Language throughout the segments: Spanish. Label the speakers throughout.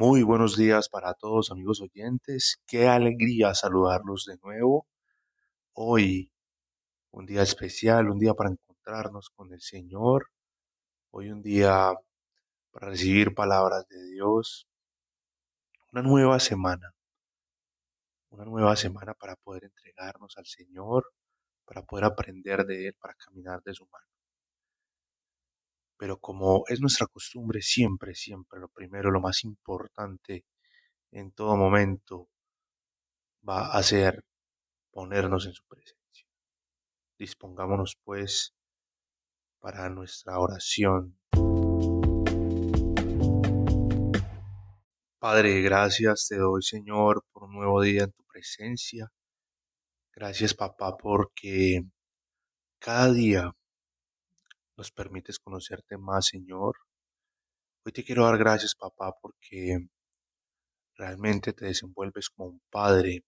Speaker 1: Muy buenos días para todos amigos oyentes. Qué alegría saludarlos de nuevo. Hoy, un día especial, un día para encontrarnos con el Señor. Hoy un día para recibir palabras de Dios. Una nueva semana. Una nueva semana para poder entregarnos al Señor, para poder aprender de Él, para caminar de su mano. Pero como es nuestra costumbre, siempre, siempre lo primero, lo más importante en todo momento va a ser ponernos en su presencia. Dispongámonos pues para nuestra oración. Padre, gracias te doy Señor por un nuevo día en tu presencia. Gracias papá porque cada día nos permites conocerte más, Señor. Hoy te quiero dar gracias, papá, porque realmente te desenvuelves como un padre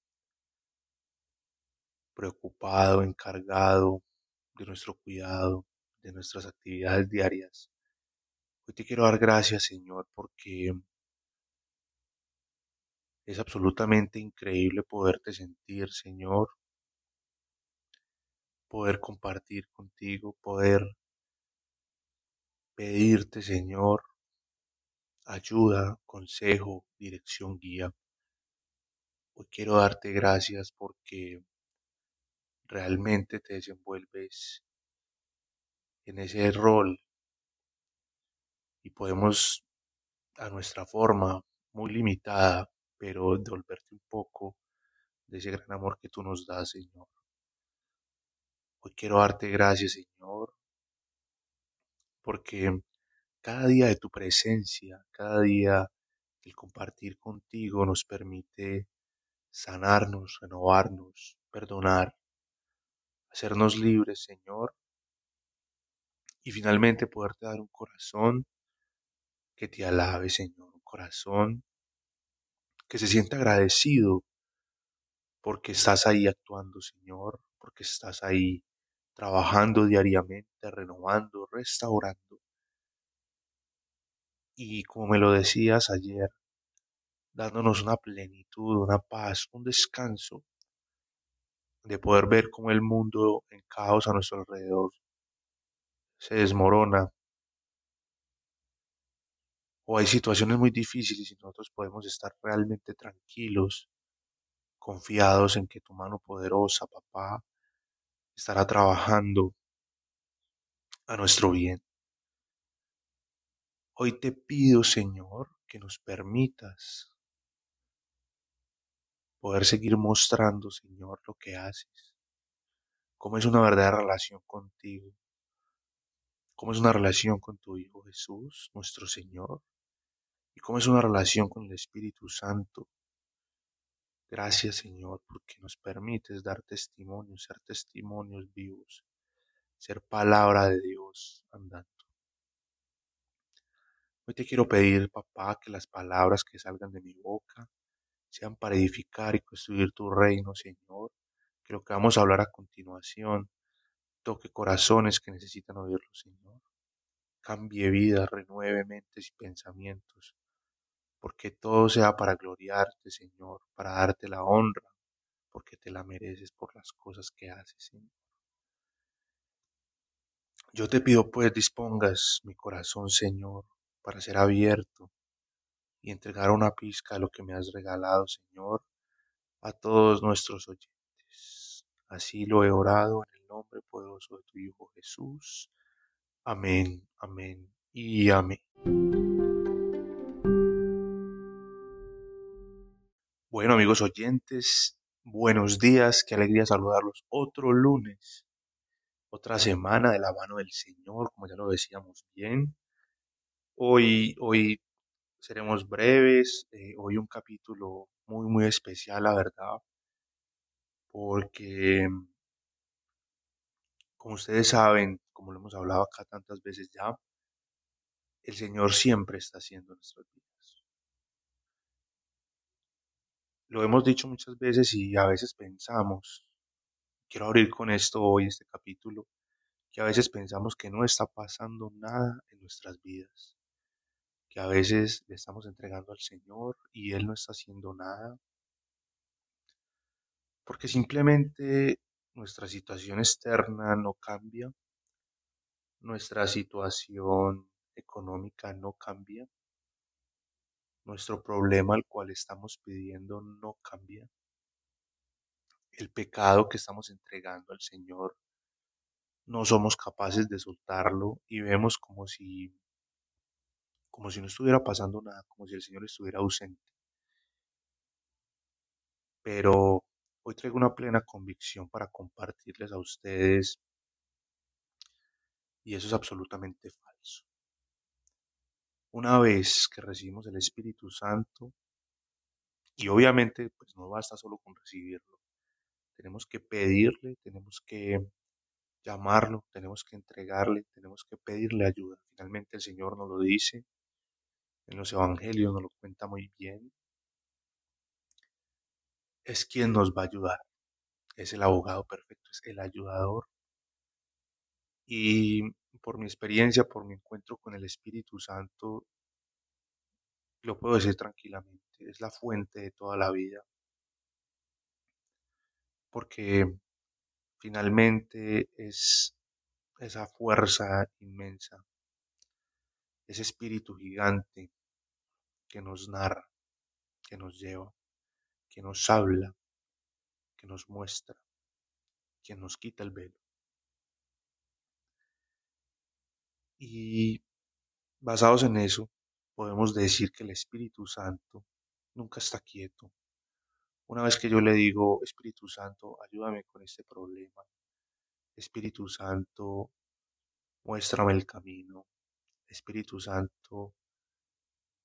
Speaker 1: preocupado, encargado de nuestro cuidado, de nuestras actividades diarias. Hoy te quiero dar gracias, Señor, porque es absolutamente increíble poderte sentir, Señor, poder compartir contigo, poder pedirte, Señor, ayuda, consejo, dirección, guía. Hoy quiero darte gracias porque realmente te desenvuelves en ese rol y podemos a nuestra forma muy limitada, pero devolverte un poco de ese gran amor que tú nos das, Señor. Hoy quiero darte gracias, Señor, porque cada día de tu presencia, cada día el compartir contigo nos permite sanarnos, renovarnos, perdonar, hacernos libres, Señor, y finalmente poderte dar un corazón que te alabe, Señor, un corazón que se sienta agradecido porque estás ahí actuando, Señor, porque estás ahí trabajando diariamente, renovando, restaurando. Y como me lo decías ayer, dándonos una plenitud, una paz, un descanso de poder ver cómo el mundo en caos a nuestro alrededor se desmorona o hay situaciones muy difíciles y nosotros podemos estar realmente tranquilos, confiados en que tu mano poderosa, papá, estará trabajando a nuestro bien. Hoy te pido, Señor, que nos permitas poder seguir mostrando, Señor, lo que haces, cómo es una verdadera relación contigo, cómo es una relación con tu Hijo Jesús, nuestro Señor, y cómo es una relación con el Espíritu Santo. Gracias, Señor, porque nos permites dar testimonio, ser testimonios vivos, ser palabra de Dios andando. Hoy te quiero pedir, papá, que las palabras que salgan de mi boca sean para edificar y construir tu reino, Señor. Que lo que vamos a hablar a continuación toque corazones que necesitan oírlo, Señor. Cambie vidas, renueve mentes y pensamientos, porque todo sea para gloriarte, Señor, para darte la honra, porque te la mereces por las cosas que haces, Señor. Yo te pido pues dispongas mi corazón, Señor, para ser abierto y entregar una pizca de lo que me has regalado, Señor, a todos nuestros oyentes. Así lo he orado en el nombre poderoso de tu Hijo Jesús. Amén, amén y amén. Bueno, amigos oyentes, buenos días, qué alegría saludarlos otro lunes, otra semana de la mano del Señor, como ya lo decíamos bien. Hoy, hoy seremos breves, eh, hoy un capítulo muy, muy especial, la verdad, porque, como ustedes saben, como lo hemos hablado acá tantas veces ya, el Señor siempre está haciendo nuestras vidas. Lo hemos dicho muchas veces y a veces pensamos, quiero abrir con esto hoy, este capítulo, que a veces pensamos que no está pasando nada en nuestras vidas que a veces le estamos entregando al Señor y Él no está haciendo nada, porque simplemente nuestra situación externa no cambia, nuestra situación económica no cambia, nuestro problema al cual estamos pidiendo no cambia, el pecado que estamos entregando al Señor no somos capaces de soltarlo y vemos como si como si no estuviera pasando nada, como si el Señor estuviera ausente. Pero hoy traigo una plena convicción para compartirles a ustedes y eso es absolutamente falso. Una vez que recibimos el Espíritu Santo, y obviamente pues no basta solo con recibirlo, tenemos que pedirle, tenemos que llamarlo, tenemos que entregarle, tenemos que pedirle ayuda. Finalmente el Señor nos lo dice, en los evangelios nos lo cuenta muy bien. Es quien nos va a ayudar, es el abogado perfecto, es el ayudador. Y por mi experiencia, por mi encuentro con el Espíritu Santo, lo puedo decir tranquilamente, es la fuente de toda la vida. Porque finalmente es esa fuerza inmensa, ese espíritu gigante que nos narra, que nos lleva, que nos habla, que nos muestra, que nos quita el velo. Y basados en eso, podemos decir que el Espíritu Santo nunca está quieto. Una vez que yo le digo, Espíritu Santo, ayúdame con este problema, Espíritu Santo, muéstrame el camino. Espíritu Santo,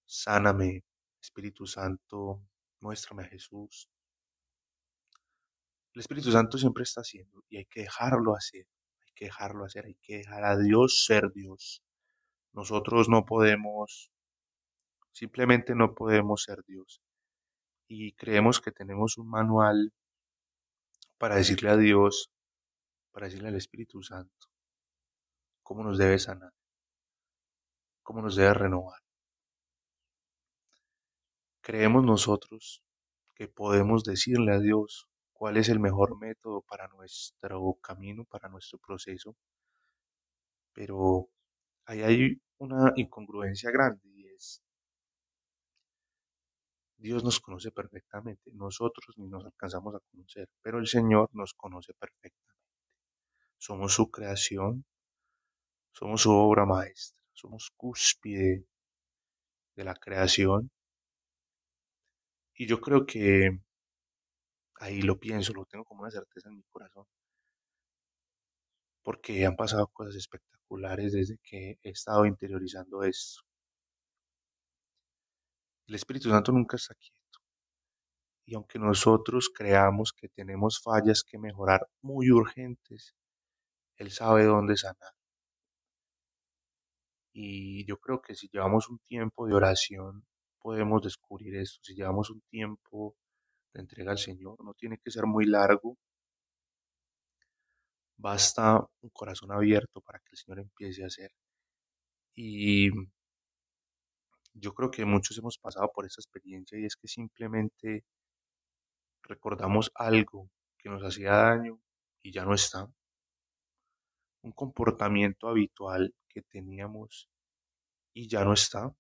Speaker 1: sáname. Espíritu Santo, muéstrame a Jesús. El Espíritu Santo siempre está haciendo y hay que dejarlo hacer. Que dejarlo hacer. Hay que dejar a Dios ser Dios. Nosotros no podemos, simplemente no podemos ser Dios. Y creemos que tenemos un manual para decirle a Dios, para decirle al Espíritu Santo cómo nos debe sanar, cómo nos debe renovar. Creemos nosotros que podemos decirle a Dios cuál es el mejor método para nuestro camino, para nuestro proceso, pero ahí hay una incongruencia grande y es Dios nos conoce perfectamente, nosotros ni nos alcanzamos a conocer, pero el Señor nos conoce perfectamente. Somos su creación, somos su obra maestra, somos cúspide de la creación. Y yo creo que ahí lo pienso, lo tengo como una certeza en mi corazón, porque han pasado cosas espectaculares desde que he estado interiorizando esto. El Espíritu Santo nunca está quieto. Y aunque nosotros creamos que tenemos fallas que mejorar muy urgentes, Él sabe dónde sanar. Y yo creo que si llevamos un tiempo de oración, podemos descubrir esto. Si llevamos un tiempo entrega al Señor, no tiene que ser muy largo. Basta un corazón abierto para que el Señor empiece a hacer. Y yo creo que muchos hemos pasado por esta experiencia y es que simplemente recordamos algo que nos hacía daño y ya no está. Un comportamiento habitual que teníamos y ya no está.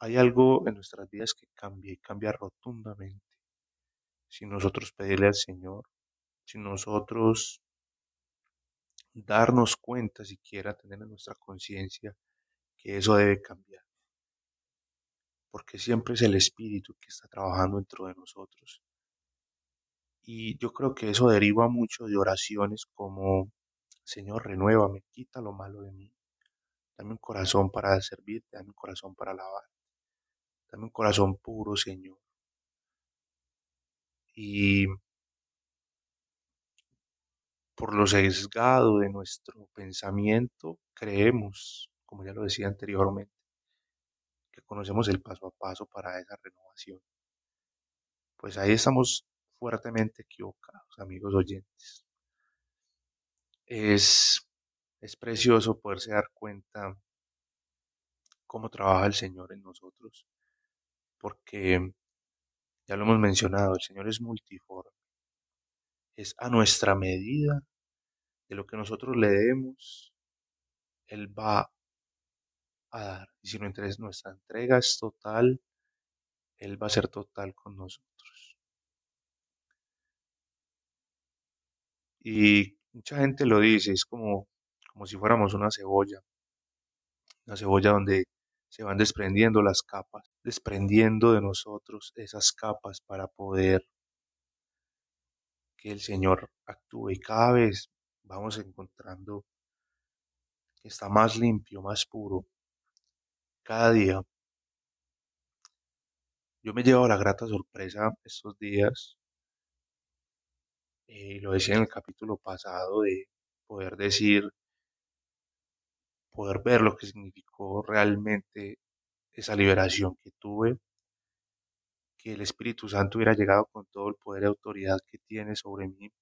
Speaker 1: Hay algo en nuestras vidas que cambia y cambia rotundamente. Si nosotros pedirle al Señor, si nosotros darnos cuenta siquiera, tener en nuestra conciencia que eso debe cambiar porque siempre es el Espíritu que está trabajando dentro de nosotros. Y yo creo que eso deriva mucho de oraciones como, Señor, renuévame, quita lo malo de mí. Dame un corazón para servirte, dame un corazón para alabar. Dame un corazón puro, Señor. Y por lo sesgado de nuestro pensamiento, creemos, como ya lo decía anteriormente, conocemos el paso a paso para esa renovación. Pues ahí estamos fuertemente equivocados, amigos oyentes. Es, es precioso poderse dar cuenta cómo trabaja el Señor en nosotros, porque ya lo hemos mencionado, el Señor es multiforme, es a nuestra medida de lo que nosotros le demos, Él va a dar. Y si nuestra entrega es total, Él va a ser total con nosotros. Y mucha gente lo dice, es como, como si fuéramos una cebolla, una cebolla donde se van desprendiendo las capas, desprendiendo de nosotros esas capas para poder que el Señor actúe y cada vez vamos encontrando que está más limpio, más puro, cada día. Yo me llevo la grata sorpresa estos días, y eh, lo decía en el capítulo pasado, de poder decir, poder ver lo que significó realmente esa liberación que tuve, que el Espíritu Santo hubiera llegado con todo el poder y autoridad que tiene sobre mí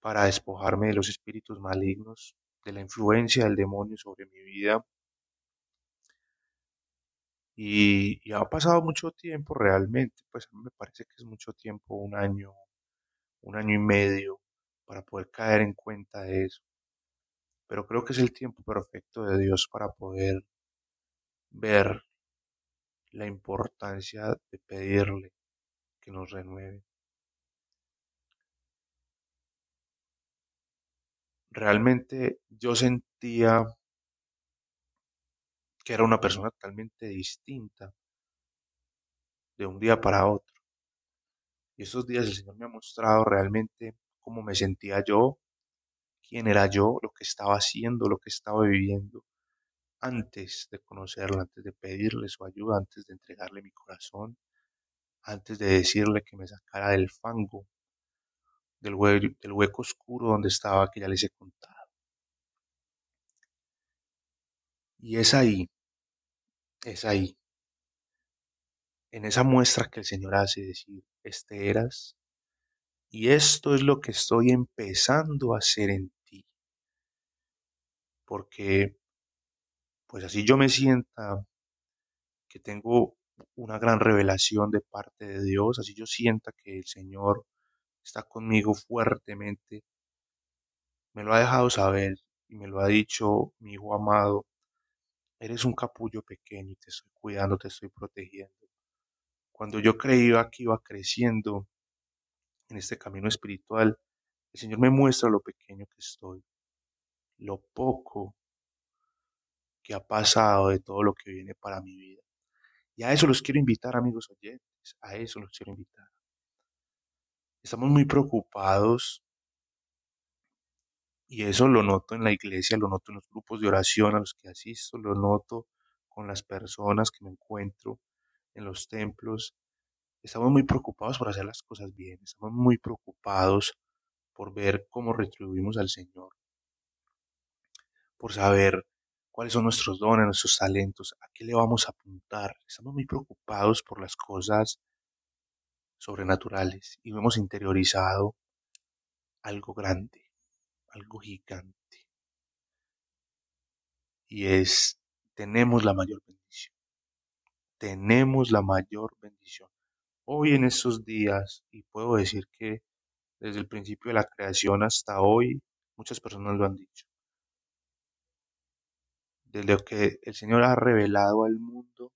Speaker 1: para despojarme de los espíritus malignos, de la influencia del demonio sobre mi vida. Y, ha pasado mucho tiempo realmente, pues a mí me parece que es mucho tiempo, un año, un año y medio, para poder caer en cuenta de eso. Pero creo que es el tiempo perfecto de Dios para poder ver la importancia de pedirle que nos renueve. Realmente yo sentía que era una persona totalmente distinta de un día para otro. Y esos días el Señor me ha mostrado realmente cómo me sentía yo, quién era yo, lo que estaba haciendo, lo que estaba viviendo antes de conocerla, antes de pedirle su ayuda, antes de entregarle mi corazón, antes de decirle que me sacara del fango, del, del hueco oscuro donde estaba que ya les he contado. Y es ahí, es ahí, en esa muestra que el Señor hace decir, este eras, y esto es lo que estoy empezando a hacer en. Porque, pues así yo me sienta que tengo una gran revelación de parte de Dios, así yo sienta que el Señor está conmigo fuertemente, me lo ha dejado saber y me lo ha dicho mi hijo amado, eres un capullo pequeño y te estoy cuidando, te estoy protegiendo. Cuando yo creía que iba creciendo en este camino espiritual, el Señor me muestra lo pequeño que estoy, lo poco que ha pasado de todo lo que viene para mi vida. Y a eso los quiero invitar, amigos oyentes, a eso los quiero invitar. Estamos muy preocupados y eso lo noto en la iglesia, lo noto en los grupos de oración a los que asisto, lo noto con las personas que me encuentro en los templos. Estamos muy preocupados por hacer las cosas bien, estamos muy preocupados por ver cómo retribuimos al Señor, por saber cuáles son nuestros dones, nuestros talentos, a qué le vamos a apuntar. Estamos muy preocupados por las cosas sobrenaturales y hemos interiorizado algo grande, algo gigante. Y es, tenemos la mayor bendición. Tenemos la mayor bendición. Hoy en estos días, y puedo decir que desde el principio de la creación hasta hoy, muchas personas lo han dicho, de lo que el Señor ha revelado al mundo,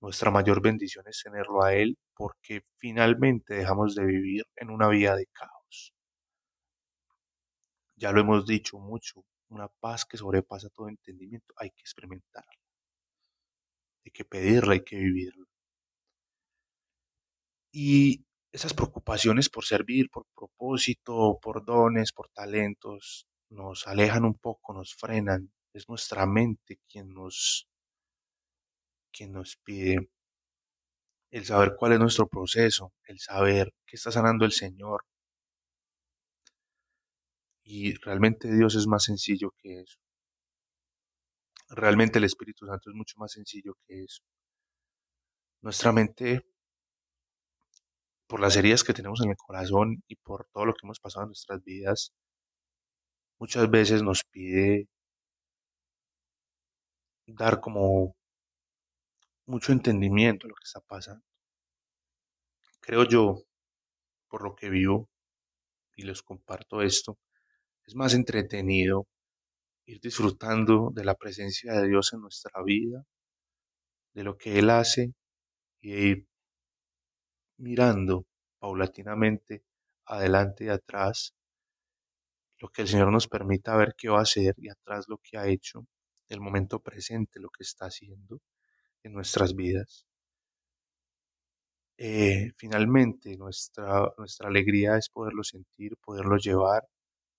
Speaker 1: nuestra mayor bendición es tenerlo a Él porque finalmente dejamos de vivir en una vida de caos. Ya lo hemos dicho mucho, una paz que sobrepasa todo entendimiento, hay que experimentarla, hay que pedirla, hay que vivirla. Y esas preocupaciones por servir, por propósito, por dones, por talentos, nos alejan un poco, nos frenan. Es nuestra mente quien nos, quien nos pide el saber cuál es nuestro proceso, el saber qué está sanando el Señor. Y realmente Dios es más sencillo que eso. Realmente el Espíritu Santo es mucho más sencillo que eso. Nuestra mente por las heridas que tenemos en el corazón y por todo lo que hemos pasado en nuestras vidas, muchas veces nos pide dar como mucho entendimiento a lo que está pasando. Creo yo, por lo que vivo, y les comparto esto, es más entretenido ir disfrutando de la presencia de Dios en nuestra vida, de lo que Él hace y ir mirando paulatinamente adelante y atrás lo que el Señor nos permita ver qué va a hacer y atrás lo que ha hecho, el momento presente, lo que está haciendo en nuestras vidas. Eh, finalmente, nuestra, nuestra alegría es poderlo sentir, poderlo llevar,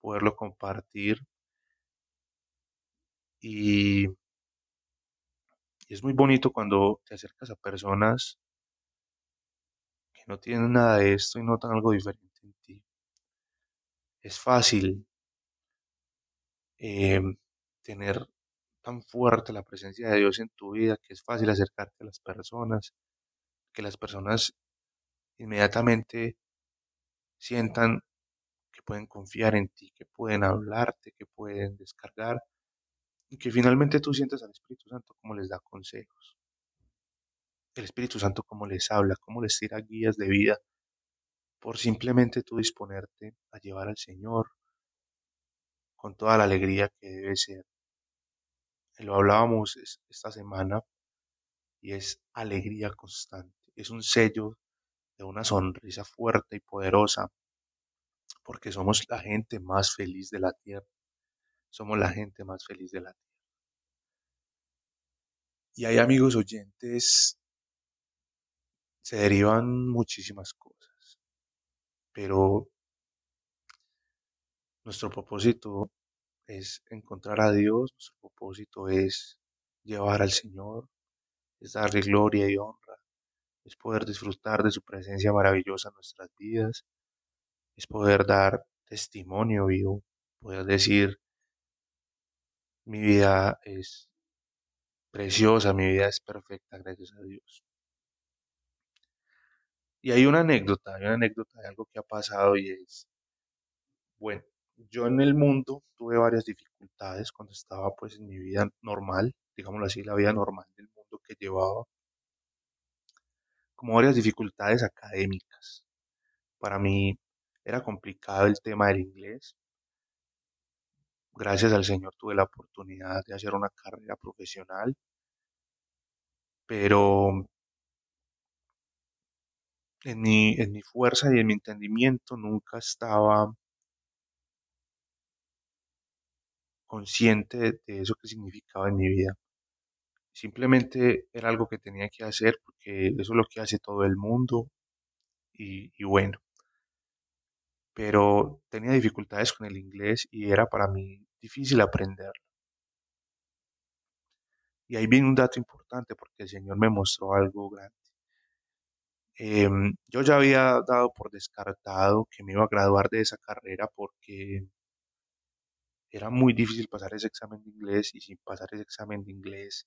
Speaker 1: poderlo compartir. Y, es muy bonito cuando te acercas a personas que no tienen nada de esto y notan algo diferente en ti. Es fácil eh, tener tan fuerte la presencia de Dios en tu vida que es fácil acercarte a las personas, que las personas inmediatamente sientan que pueden confiar en ti, que pueden hablarte, que pueden descargar y que finalmente tú sientas al Espíritu Santo como les da consejos. El Espíritu Santo como les habla, como les tira guías de vida por simplemente tú disponerte a llevar al Señor con toda la alegría que debe ser. Lo hablábamos esta semana y es alegría constante. Es un sello de una sonrisa fuerte y poderosa porque somos la gente más feliz de la tierra. Somos la gente más feliz de la tierra. Y hay amigos oyentes, se derivan muchísimas cosas, pero nuestro propósito es encontrar a Dios, nuestro propósito es llevar al Señor, es darle gloria y honra, es poder disfrutar de su presencia maravillosa en nuestras vidas, es poder dar testimonio vivo, poder decir, mi vida es preciosa, mi vida es perfecta, gracias a Dios. Y hay una anécdota, hay una anécdota de algo que ha pasado y es, bueno, yo en el mundo tuve varias dificultades cuando estaba pues en mi vida normal, digámoslo así, la vida normal del mundo que llevaba, como varias dificultades académicas. Para mí era complicado el tema del inglés. Gracias al Señor tuve la oportunidad de hacer una carrera profesional, pero en mi, en mi fuerza y en mi entendimiento nunca estaba consciente de, eso que significaba en mi vida. Simplemente era algo que tenía que hacer porque eso es lo que hace todo el mundo y, bueno. Pero tenía dificultades con el inglés y era para mí difícil aprenderlo. Y ahí viene un dato importante porque el Señor me mostró algo grande. Em, yo ya había dado por descartado que me iba a graduar de esa carrera porque era muy difícil pasar ese examen de inglés y sin pasar ese examen de inglés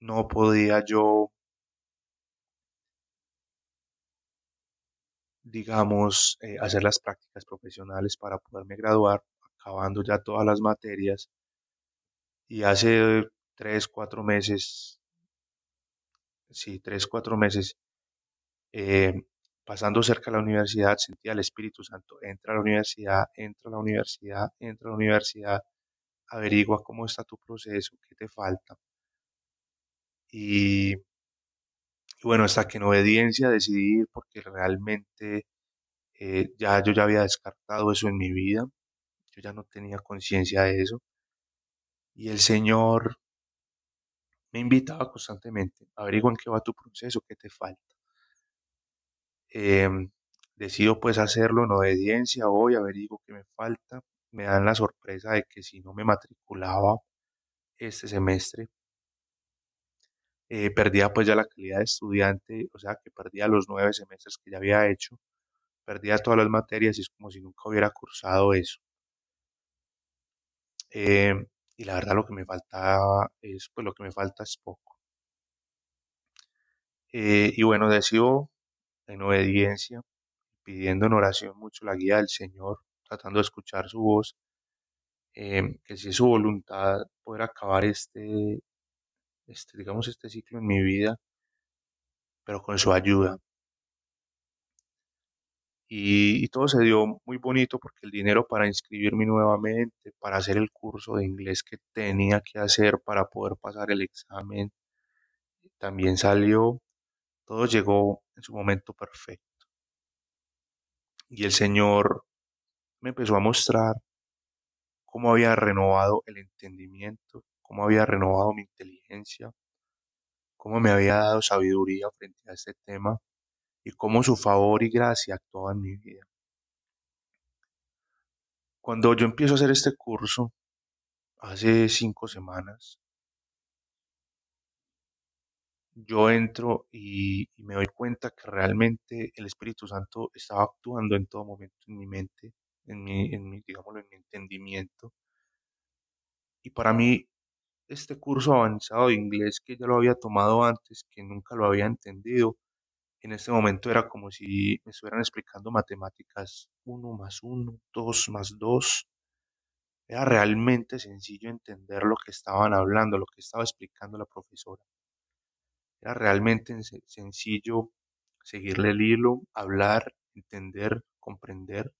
Speaker 1: no podía yo, digamos, eh, hacer las prácticas profesionales para poderme graduar, acabando ya todas las materias. Y hace tres, cuatro meses, sí, tres, cuatro meses, eh, pasando cerca de la universidad, sentía el Espíritu Santo, entra a la universidad, entra a la universidad, entra a la universidad, averigua cómo está tu proceso, qué te falta. Y, bueno, hasta que en obediencia decidí ir porque realmente eh, ya yo ya había descartado eso en mi vida, yo ya no tenía conciencia de eso. Y el Señor me invitaba constantemente, averigua en qué va tu proceso, qué te falta. Em, decido pues hacerlo en obediencia, voy, averiguo qué me falta, me dan la sorpresa de que si no me matriculaba este semestre, eh, perdía pues ya la calidad de estudiante, o sea que perdía los nueve semestres que ya había hecho, perdía todas las materias y es como si nunca hubiera cursado eso. Em, y la verdad lo que me faltaba es, pues lo que me falta es poco. Eh, y bueno, decido en obediencia, pidiendo en oración mucho la guía del Señor, tratando de escuchar su voz, em, que si es su voluntad poder acabar este, este, digamos, este ciclo en mi vida, pero con su ayuda. Y, y, todo se dio muy bonito porque el dinero para inscribirme nuevamente, para hacer el curso de inglés que tenía que hacer para poder pasar el examen, también salió, todo llegó en su momento perfecto. Y el Señor me empezó a mostrar cómo había renovado el entendimiento, cómo había renovado mi inteligencia, cómo me había dado sabiduría frente a este tema y cómo su favor y gracia actuaban en mi vida. Cuando yo empiezo a hacer este curso, hace cinco semanas, yo entro y, me doy cuenta que realmente el Espíritu Santo estaba actuando en todo momento en mi mente, en mi, en mi, digámoslo, en mi entendimiento. Y para mí, este curso avanzado de inglés que ya lo había tomado antes, que nunca lo había entendido, en este momento era como si me estuvieran explicando matemáticas 1 más 1, 2 más 2. Era realmente sencillo entender lo que estaban hablando, lo que estaba explicando la profesora. Era realmente sencillo seguirle el hilo, hablar, entender, comprender.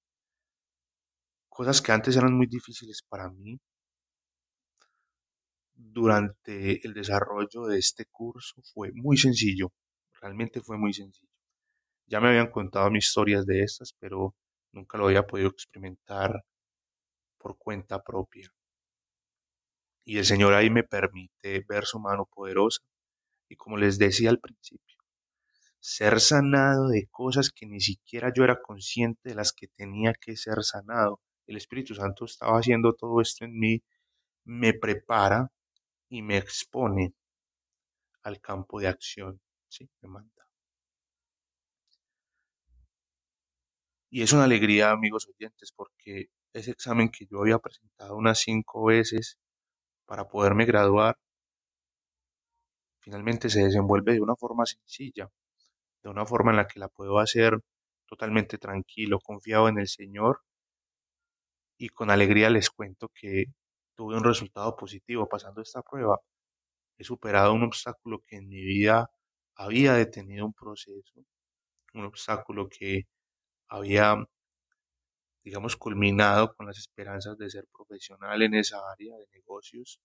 Speaker 1: Cosas que antes eran muy difíciles para mí. Durante el desarrollo de este curso fue muy sencillo, realmente fue muy sencillo. Ya me habían contado mis historias de estas, pero nunca lo había podido experimentar por cuenta propia. Y el Señor ahí me permite ver su mano poderosa y como les decía al principio, ser sanado de cosas que ni siquiera yo era consciente de las que tenía que ser sanado. El Espíritu Santo estaba haciendo todo esto en mí, me prepara y me expone al campo de acción, ¿sí? Me manda. Y es una alegría, amigos oyentes, porque ese examen que yo había presentado unas cinco veces para poderme graduar, finalmente se desenvuelve de una forma sencilla, de una forma en la que la puedo hacer totalmente tranquilo, confiado en el Señor y con alegría les cuento que tuve un resultado positivo pasando esta prueba. He superado un obstáculo que en mi vida había detenido un proceso, un obstáculo que había, digamos, culminado con las esperanzas de ser profesional en esa área de negocios,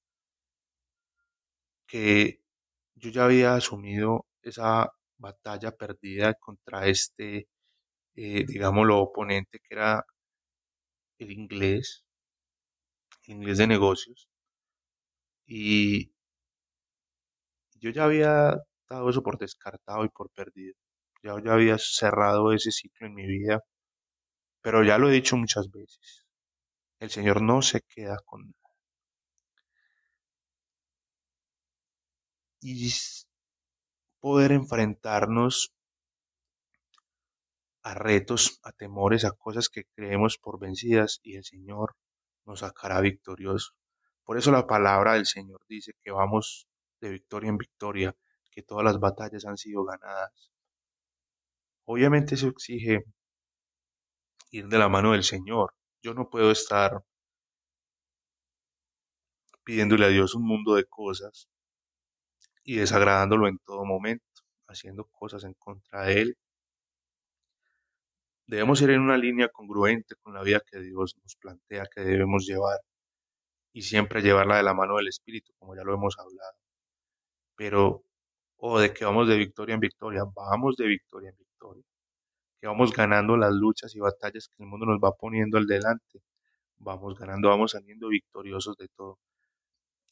Speaker 1: que yo ya había asumido esa batalla perdida contra este, eh, digámoslo, oponente que era el inglés, el inglés de negocios. Y yo ya había dado eso por descartado y por perdido. Ya, ya había cerrado ese ciclo en mi vida. Pero ya lo he dicho muchas veces. El Señor no se queda con nada. Y poder enfrentarnos a retos, a temores, a cosas que creemos por vencidas y el Señor nos sacará victorioso. Por eso la palabra del Señor dice que vamos de victoria en victoria, que todas las batallas han sido ganadas. Obviamente eso exige ir de la mano del Señor. Yo no puedo estar pidiéndole a Dios un mundo de cosas y desagradándolo en todo momento, haciendo cosas en contra de Él. Debemos ir en una línea congruente con la vida que Dios nos plantea que debemos llevar y siempre llevarla de la mano del Espíritu, como ya lo hemos hablado. Pero, o oh, de que vamos de victoria en victoria, vamos de victoria en victoria, que vamos ganando las luchas y batallas que el mundo nos va poniendo al delante, vamos ganando, vamos saliendo victoriosos de todo.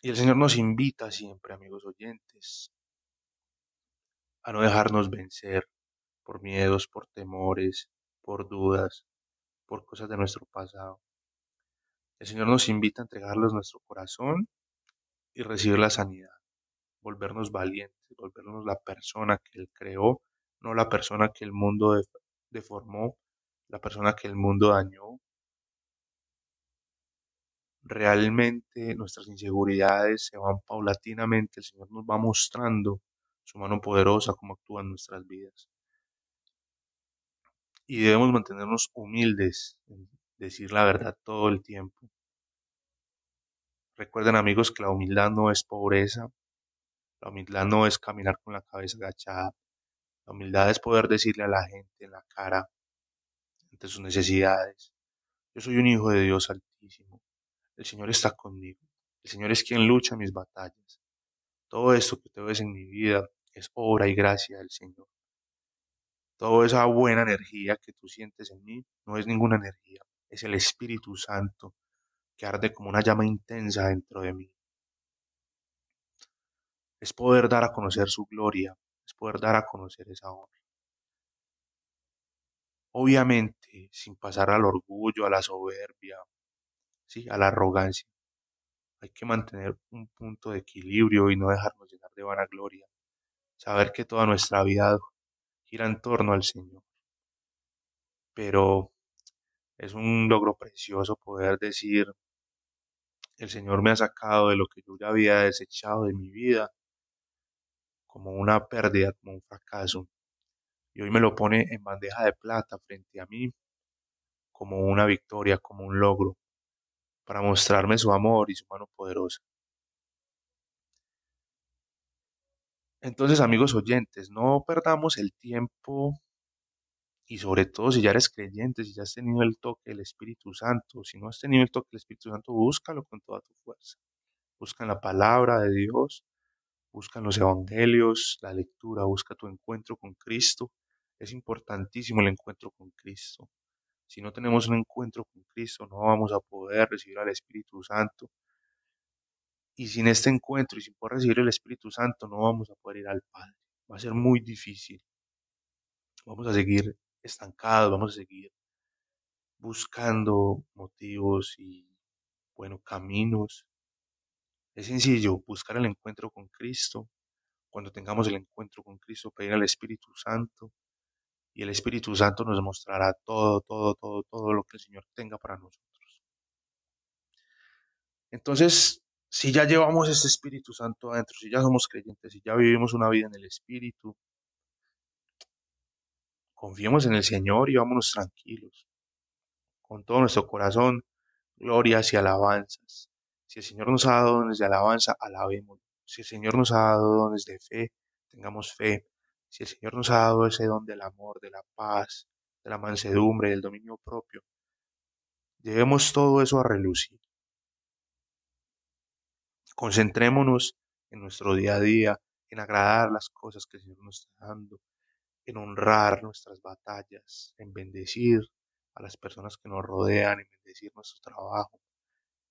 Speaker 1: Y el Señor nos invita siempre, amigos oyentes, a no dejarnos vencer por miedos, por temores, por dudas, por cosas de nuestro pasado. El Señor nos invita a entregarles nuestro corazón y recibir la sanidad, volvernos valientes, volvernos la persona que Él creó, no la persona que el mundo deformó, la persona que el mundo dañó, realmente nuestras inseguridades se van paulatinamente, el Señor nos va mostrando su mano poderosa, cómo actúa en nuestras vidas. Y debemos mantenernos humildes, decir la verdad todo el tiempo. Recuerden amigos que la humildad no es pobreza, La humildad no es caminar con la cabeza agachada. La humildad es poder decirle a la gente en la cara, ante sus necesidades, yo soy un hijo de Dios. El Señor está conmigo. El Señor es quien lucha mis batallas. Todo esto que te ves en mi vida es obra y gracia del Señor. Toda esa buena energía que tú sientes en mí no es ninguna energía, es el Espíritu Santo que arde como una llama intensa dentro de mí. Es poder dar a conocer su gloria, es poder dar a conocer esa honra. Obviamente, sin pasar al orgullo, a la soberbia, ¿sí? a la arrogancia. Hay que mantener un punto de equilibrio y no dejarnos llenar de vanagloria. Saber que toda nuestra vida gira en torno al Señor. Pero es un logro precioso poder decir, el Señor me ha sacado de lo que yo ya había desechado de mi vida como una pérdida, como un fracaso. Y hoy me lo pone en bandeja de plata frente a mí como una victoria, como un logro, para mostrarme su amor y su mano poderosa. Entonces, amigos oyentes, no perdamos el tiempo y sobre todo si ya eres creyente, si ya has tenido el toque del Espíritu Santo, si no has tenido el toque del Espíritu Santo, búscalo con toda tu fuerza. Busca en la palabra de Dios, busca en los evangelios, la lectura, busca tu encuentro con Cristo. Es importantísimo el encuentro con Cristo. Si no tenemos un encuentro con Cristo, no vamos a poder recibir al Espíritu Santo. Y sin este encuentro y sin poder recibir el Espíritu Santo, no vamos a poder ir al Padre. Va a ser muy difícil. Vamos a seguir estancados, vamos a seguir buscando motivos y, bueno, caminos. Es sencillo, buscar el encuentro con Cristo. Cuando tengamos el encuentro con Cristo, pedir al Espíritu Santo y el Espíritu Santo nos mostrará todo, todo, todo, todo lo que el Señor tenga para nosotros. Entonces, si ya llevamos este Espíritu Santo adentro, si ya somos creyentes, si ya vivimos una vida en el Espíritu, Confiemos en el Señor y vámonos tranquilos. Con todo nuestro corazón, glorias y alabanzas. Si el Señor nos ha dado dones de alabanza, alabemos. Si el Señor nos ha dado dones de fe, tengamos fe. Si el Señor nos ha dado ese don del amor, de la paz, de la mansedumbre, del dominio propio, llevemos todo eso a relucir. Concentrémonos en nuestro día a día, en agradar las cosas que el Señor nos está dando, en honrar nuestras batallas, en bendecir a las personas que nos rodean, en bendecir nuestro trabajo,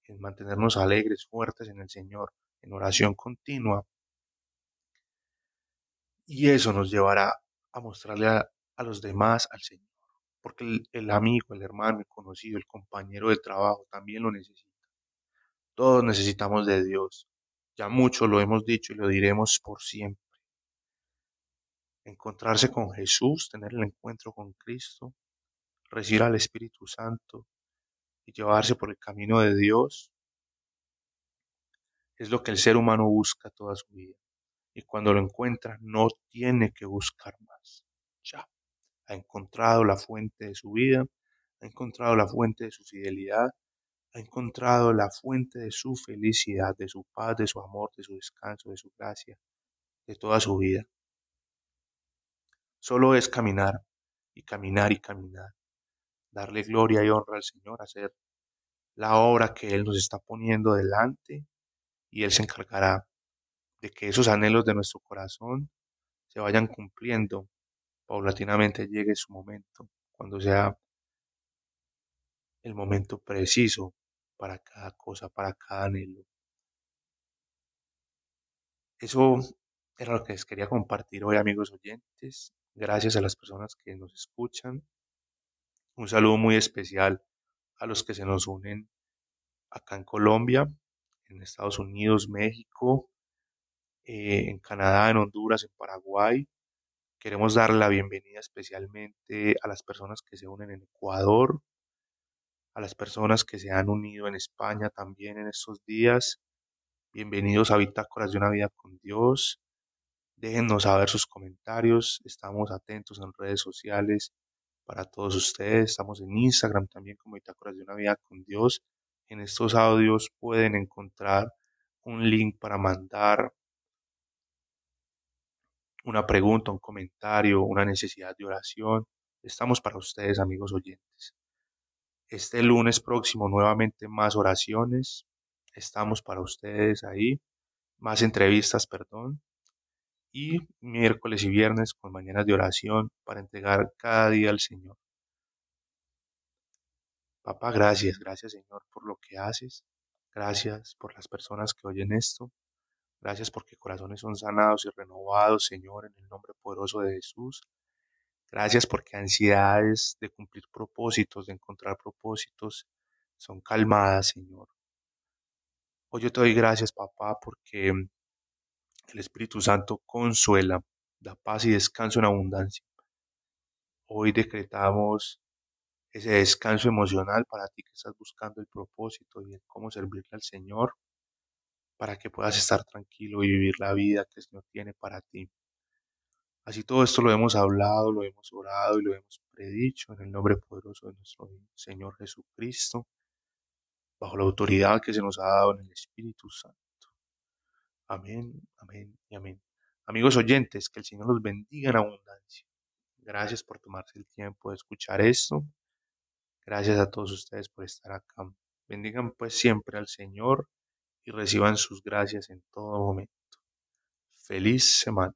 Speaker 1: en mantenernos alegres, fuertes en el Señor, en oración continua. Y eso nos llevará a mostrarle a, los demás al Señor, porque el, el amigo, el hermano, el conocido, el compañero de trabajo también lo necesita. Todos necesitamos de Dios. Ya mucho lo hemos dicho y lo diremos por siempre encontrarse con Jesús, tener el encuentro con Cristo, recibir al Espíritu Santo y llevarse por el camino de Dios, es lo que el ser humano busca toda su vida. Y cuando lo encuentra, no tiene que buscar más. Ya, ha encontrado la fuente de su vida, ha encontrado la fuente de su fidelidad, ha encontrado la fuente de su felicidad, de su paz, de su amor, de su descanso, de su gracia, de toda su vida. Solo es caminar y caminar y caminar, darle gloria y honra al Señor, hacer la obra que Él nos está poniendo delante y Él se encargará de que esos anhelos de nuestro corazón se vayan cumpliendo. Paulatinamente llegue su momento, cuando sea el momento preciso para cada cosa, para cada anhelo. Eso era lo que les quería compartir hoy, amigos oyentes. Gracias a las personas que nos escuchan. Un saludo muy especial a los que se nos unen acá en Colombia, en Estados Unidos, México, eh, en Canadá, en Honduras, en Paraguay. Queremos dar la bienvenida especialmente a las personas que se unen en Ecuador, a las personas que se han unido en España también en estos días. Bienvenidos a Bitácoras de una vida con Dios. Déjennos saber sus comentarios. Estamos atentos en redes sociales para todos ustedes. Estamos en Instagram también como Bitácoras de una vida con Dios. En estos audios pueden encontrar un link para mandar una pregunta, un comentario, una necesidad de oración, estamos para ustedes, amigos oyentes. Este lunes próximo nuevamente más oraciones, estamos para ustedes ahí, más entrevistas, perdón, y miércoles y viernes con mañanas de oración para entregar cada día al Señor. Papá, gracias, gracias Señor por lo que haces, gracias por las personas que oyen esto, gracias porque corazones son sanados y renovados, Señor, en el nombre poderoso de Jesús. Gracias porque ansiedades de cumplir propósitos, de encontrar propósitos, son calmadas, Señor. Hoy yo te doy gracias, papá, porque el Espíritu Santo consuela, da paz y descanso en abundancia. Hoy decretamos ese descanso emocional para ti que estás buscando el propósito y el cómo servirle al Señor, para que puedas estar tranquilo y vivir la vida que el Señor tiene para ti. Así todo esto lo hemos hablado, lo hemos orado y lo hemos predicho en el nombre poderoso de nuestro Señor Jesucristo, bajo la autoridad que se nos ha dado en el Espíritu Santo. Amén, amén y amén. Amigos oyentes, que el Señor los bendiga en abundancia. Gracias por tomarse el tiempo de escuchar esto. Gracias a todos ustedes por estar acá. Bendigan pues siempre al Señor y reciban sus gracias en todo momento. Feliz semana.